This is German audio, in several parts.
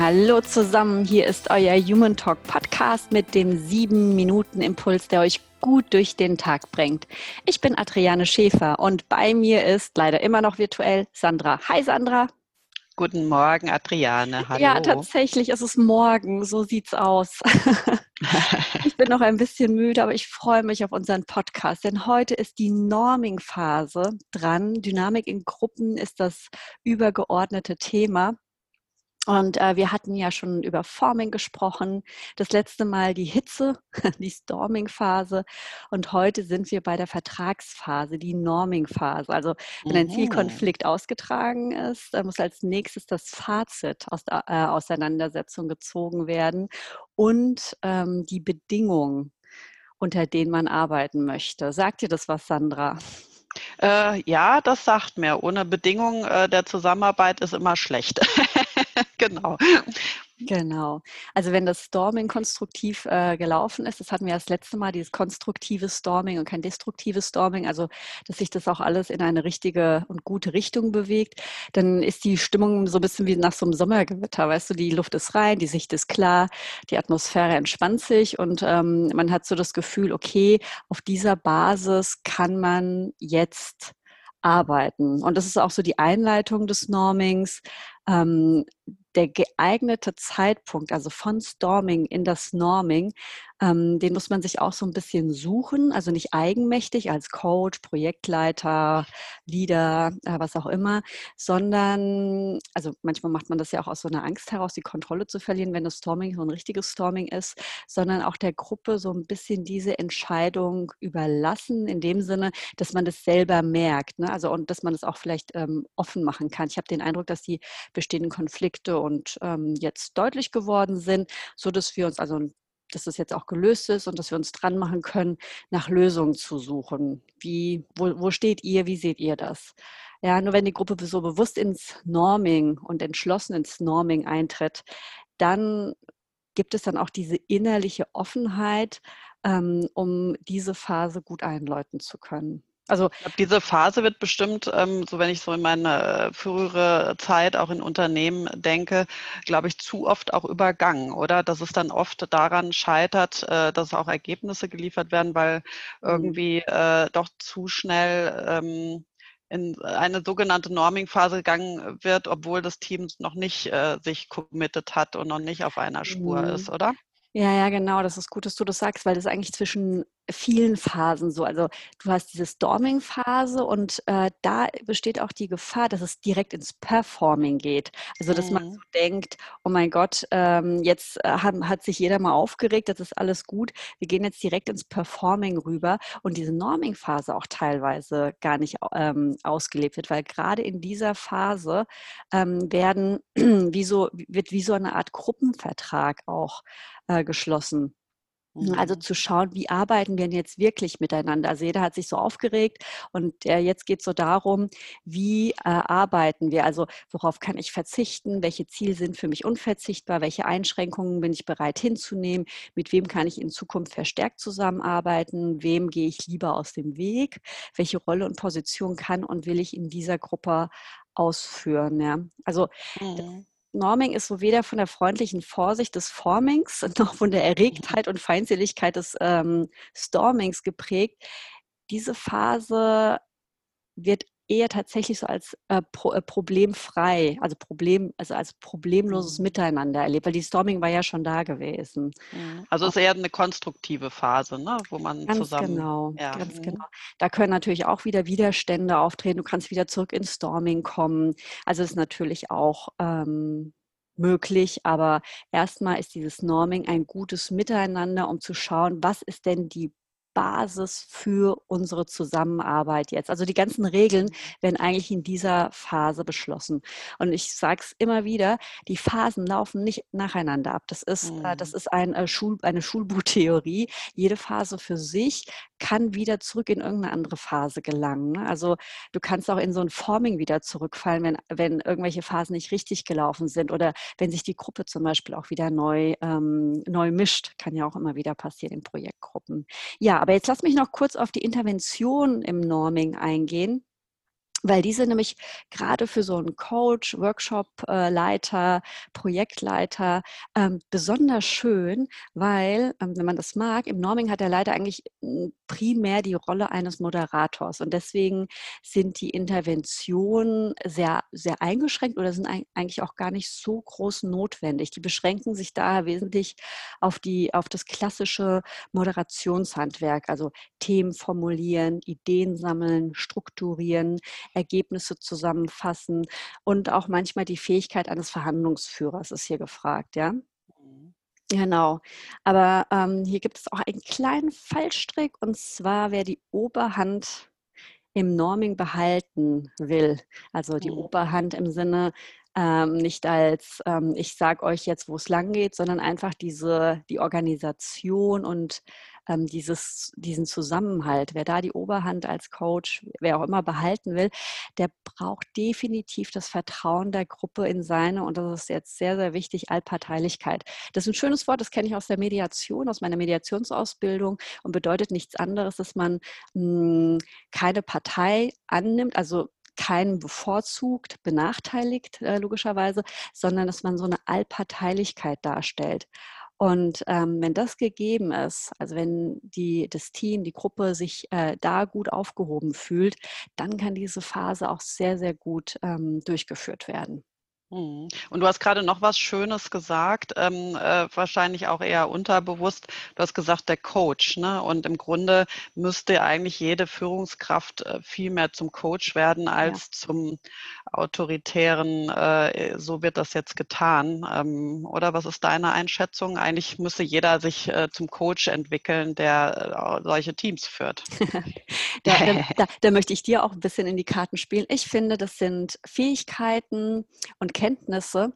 Hallo zusammen, hier ist euer Human Talk Podcast mit dem 7 Minuten Impuls, der euch gut durch den Tag bringt. Ich bin Adriane Schäfer und bei mir ist leider immer noch virtuell Sandra. Hi Sandra. Guten Morgen, Adriane. Hallo. Ja, tatsächlich ist es morgen. So sieht's aus. ich bin noch ein bisschen müde, aber ich freue mich auf unseren Podcast, denn heute ist die Norming-Phase dran. Dynamik in Gruppen ist das übergeordnete Thema. Und äh, wir hatten ja schon über Forming gesprochen, das letzte Mal die Hitze, die Storming-Phase. Und heute sind wir bei der Vertragsphase, die Norming-Phase. Also wenn ein Zielkonflikt ausgetragen ist, dann muss als nächstes das Fazit aus der äh, Auseinandersetzung gezogen werden und ähm, die Bedingungen, unter denen man arbeiten möchte. Sagt dir das was, Sandra? Äh, ja, das sagt mir. Ohne Bedingungen äh, der Zusammenarbeit ist immer schlecht. genau. Genau. Also wenn das Storming konstruktiv äh, gelaufen ist, das hatten wir das letzte Mal, dieses konstruktive Storming und kein destruktives Storming, also dass sich das auch alles in eine richtige und gute Richtung bewegt, dann ist die Stimmung so ein bisschen wie nach so einem Sommergewitter, weißt du, die Luft ist rein, die Sicht ist klar, die Atmosphäre entspannt sich und ähm, man hat so das Gefühl, okay, auf dieser Basis kann man jetzt arbeiten. Und das ist auch so die Einleitung des Normings. Ähm, der geeignete Zeitpunkt, also von Storming in das Norming, ähm, den muss man sich auch so ein bisschen suchen, also nicht eigenmächtig als Coach, Projektleiter, Leader, äh, was auch immer, sondern, also manchmal macht man das ja auch aus so einer Angst heraus, die Kontrolle zu verlieren, wenn das Storming so ein richtiges Storming ist, sondern auch der Gruppe so ein bisschen diese Entscheidung überlassen, in dem Sinne, dass man das selber merkt, ne? also und dass man das auch vielleicht ähm, offen machen kann. Ich habe den Eindruck, dass die bestehenden Konflikte und ähm, jetzt deutlich geworden sind, so dass wir uns also dass das jetzt auch gelöst ist und dass wir uns dran machen können, nach Lösungen zu suchen. Wie, wo, wo steht ihr? Wie seht ihr das? Ja, nur wenn die Gruppe so bewusst ins Norming und entschlossen ins Norming eintritt, dann gibt es dann auch diese innerliche Offenheit, ähm, um diese Phase gut einläuten zu können. Also glaub, diese Phase wird bestimmt, ähm, so wenn ich so in meine frühere Zeit auch in Unternehmen denke, glaube ich, zu oft auch übergangen, oder? Dass es dann oft daran scheitert, äh, dass auch Ergebnisse geliefert werden, weil mhm. irgendwie äh, doch zu schnell ähm, in eine sogenannte Norming-Phase gegangen wird, obwohl das Team noch nicht äh, sich committed hat und noch nicht auf einer Spur mhm. ist, oder? Ja, ja, genau. Das ist gut, dass du das sagst, weil das eigentlich zwischen vielen Phasen so. Also du hast diese Storming-Phase und äh, da besteht auch die Gefahr, dass es direkt ins Performing geht. Also dass mhm. man so denkt, oh mein Gott, ähm, jetzt äh, hat, hat, sich jeder mal aufgeregt, das ist alles gut. Wir gehen jetzt direkt ins Performing rüber und diese Norming-Phase auch teilweise gar nicht ähm, ausgelebt wird, weil gerade in dieser Phase ähm, werden wie so, wird wie so eine Art Gruppenvertrag auch äh, geschlossen. Also mhm. zu schauen, wie arbeiten wir denn jetzt wirklich miteinander. Also jeder hat sich so aufgeregt und äh, jetzt geht es so darum, wie äh, arbeiten wir? Also worauf kann ich verzichten? Welche Ziele sind für mich unverzichtbar? Welche Einschränkungen bin ich bereit hinzunehmen? Mit wem kann ich in Zukunft verstärkt zusammenarbeiten? Wem gehe ich lieber aus dem Weg? Welche Rolle und Position kann und will ich in dieser Gruppe ausführen? Ja? Also mhm. Norming ist so weder von der freundlichen Vorsicht des Formings noch von der Erregtheit und Feindseligkeit des ähm, Stormings geprägt. Diese Phase wird eher tatsächlich so als äh, pro, äh, problemfrei, also Problem, also als problemloses mhm. Miteinander erlebt, weil die Storming war ja schon da gewesen. Mhm. Also es ist eher eine konstruktive Phase, ne? wo man ganz zusammen. Genau, ja. ganz mhm. genau. Da können natürlich auch wieder Widerstände auftreten. Du kannst wieder zurück ins Storming kommen. Also es ist natürlich auch ähm, möglich, aber erstmal ist dieses Norming ein gutes Miteinander, um zu schauen, was ist denn die Basis für unsere Zusammenarbeit jetzt. Also die ganzen Regeln mhm. werden eigentlich in dieser Phase beschlossen. Und ich sage es immer wieder, die Phasen laufen nicht nacheinander ab. Das ist, mhm. das ist ein, äh, Schul, eine Schulbuchtheorie. Jede Phase für sich kann wieder zurück in irgendeine andere Phase gelangen. Ne? Also du kannst auch in so ein Forming wieder zurückfallen, wenn, wenn irgendwelche Phasen nicht richtig gelaufen sind oder wenn sich die Gruppe zum Beispiel auch wieder neu, ähm, neu mischt. Kann ja auch immer wieder passieren in Projektgruppen. Ja, aber jetzt lass mich noch kurz auf die Intervention im Norming eingehen. Weil diese nämlich gerade für so einen Coach, Workshop-Leiter, Projektleiter ähm, besonders schön, weil, ähm, wenn man das mag, im Norming hat er leider eigentlich hm, primär die Rolle eines Moderators und deswegen sind die Interventionen sehr, sehr eingeschränkt oder sind eigentlich auch gar nicht so groß notwendig. Die beschränken sich daher wesentlich auf, die, auf das klassische Moderationshandwerk, also Themen formulieren, Ideen sammeln, strukturieren, Ergebnisse zusammenfassen und auch manchmal die Fähigkeit eines Verhandlungsführers ist hier gefragt, ja. Mhm. Genau. Aber ähm, hier gibt es auch einen kleinen Fallstrick und zwar, wer die Oberhand im Norming behalten will, also die mhm. Oberhand im Sinne, ähm, nicht als ähm, ich sage euch jetzt, wo es lang geht, sondern einfach diese die Organisation und ähm, dieses, diesen Zusammenhalt. Wer da die Oberhand als Coach, wer auch immer behalten will, der braucht definitiv das Vertrauen der Gruppe in seine, und das ist jetzt sehr, sehr wichtig, Allparteilichkeit. Das ist ein schönes Wort, das kenne ich aus der Mediation, aus meiner Mediationsausbildung und bedeutet nichts anderes, dass man mh, hm, keine Partei annimmt, also keinen bevorzugt, benachteiligt, äh, logischerweise, sondern dass man so eine Allparteilichkeit darstellt. Und ähm, wenn das gegeben ist, also wenn die, das Team, die Gruppe sich äh, da gut aufgehoben fühlt, dann kann diese Phase auch sehr, sehr gut ähm, durchgeführt werden. Mhm. Und du hast gerade noch was Schönes gesagt, ähm, äh, wahrscheinlich auch eher unterbewusst. Du hast gesagt, der Coach. Ne? Und im Grunde müsste eigentlich jede Führungskraft äh, viel mehr zum Coach werden als ja. zum autoritären, äh, so wird das jetzt getan. Ähm, oder was ist deine Einschätzung? Eigentlich müsste jeder sich äh, zum Coach entwickeln, der äh, solche Teams führt. da, da, da möchte ich dir auch ein bisschen in die Karten spielen. Ich finde, das sind Fähigkeiten und Kenntnisse,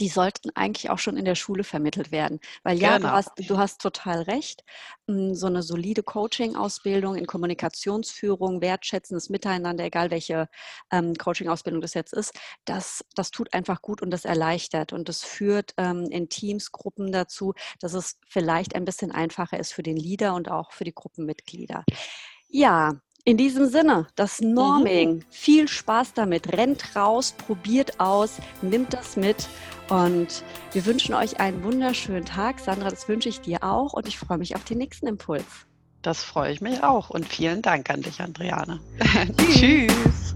die sollten eigentlich auch schon in der Schule vermittelt werden. Weil ja, genau. du, hast, du hast total recht, hm, so eine solide Coaching-Ausbildung in Kommunikationsführung, wertschätzendes Miteinander, egal welche ähm, Coaching-Ausbildung das jetzt ist, das, das tut einfach gut und das erleichtert und das führt ähm, in Teams, Gruppen dazu, dass es vielleicht ein bisschen einfacher ist für den Leader und auch für die Gruppenmitglieder. Ja, in diesem Sinne, das mhm. Norming. Mhm. Viel Spaß damit. Rennt raus, probiert aus, nimmt das mit. Und wir wünschen euch einen wunderschönen Tag. Sandra, das wünsche ich dir auch. Und ich freue mich auf den nächsten Impuls. Das freue ich mich auch. Und vielen Dank an dich, Andreane. Tschüss.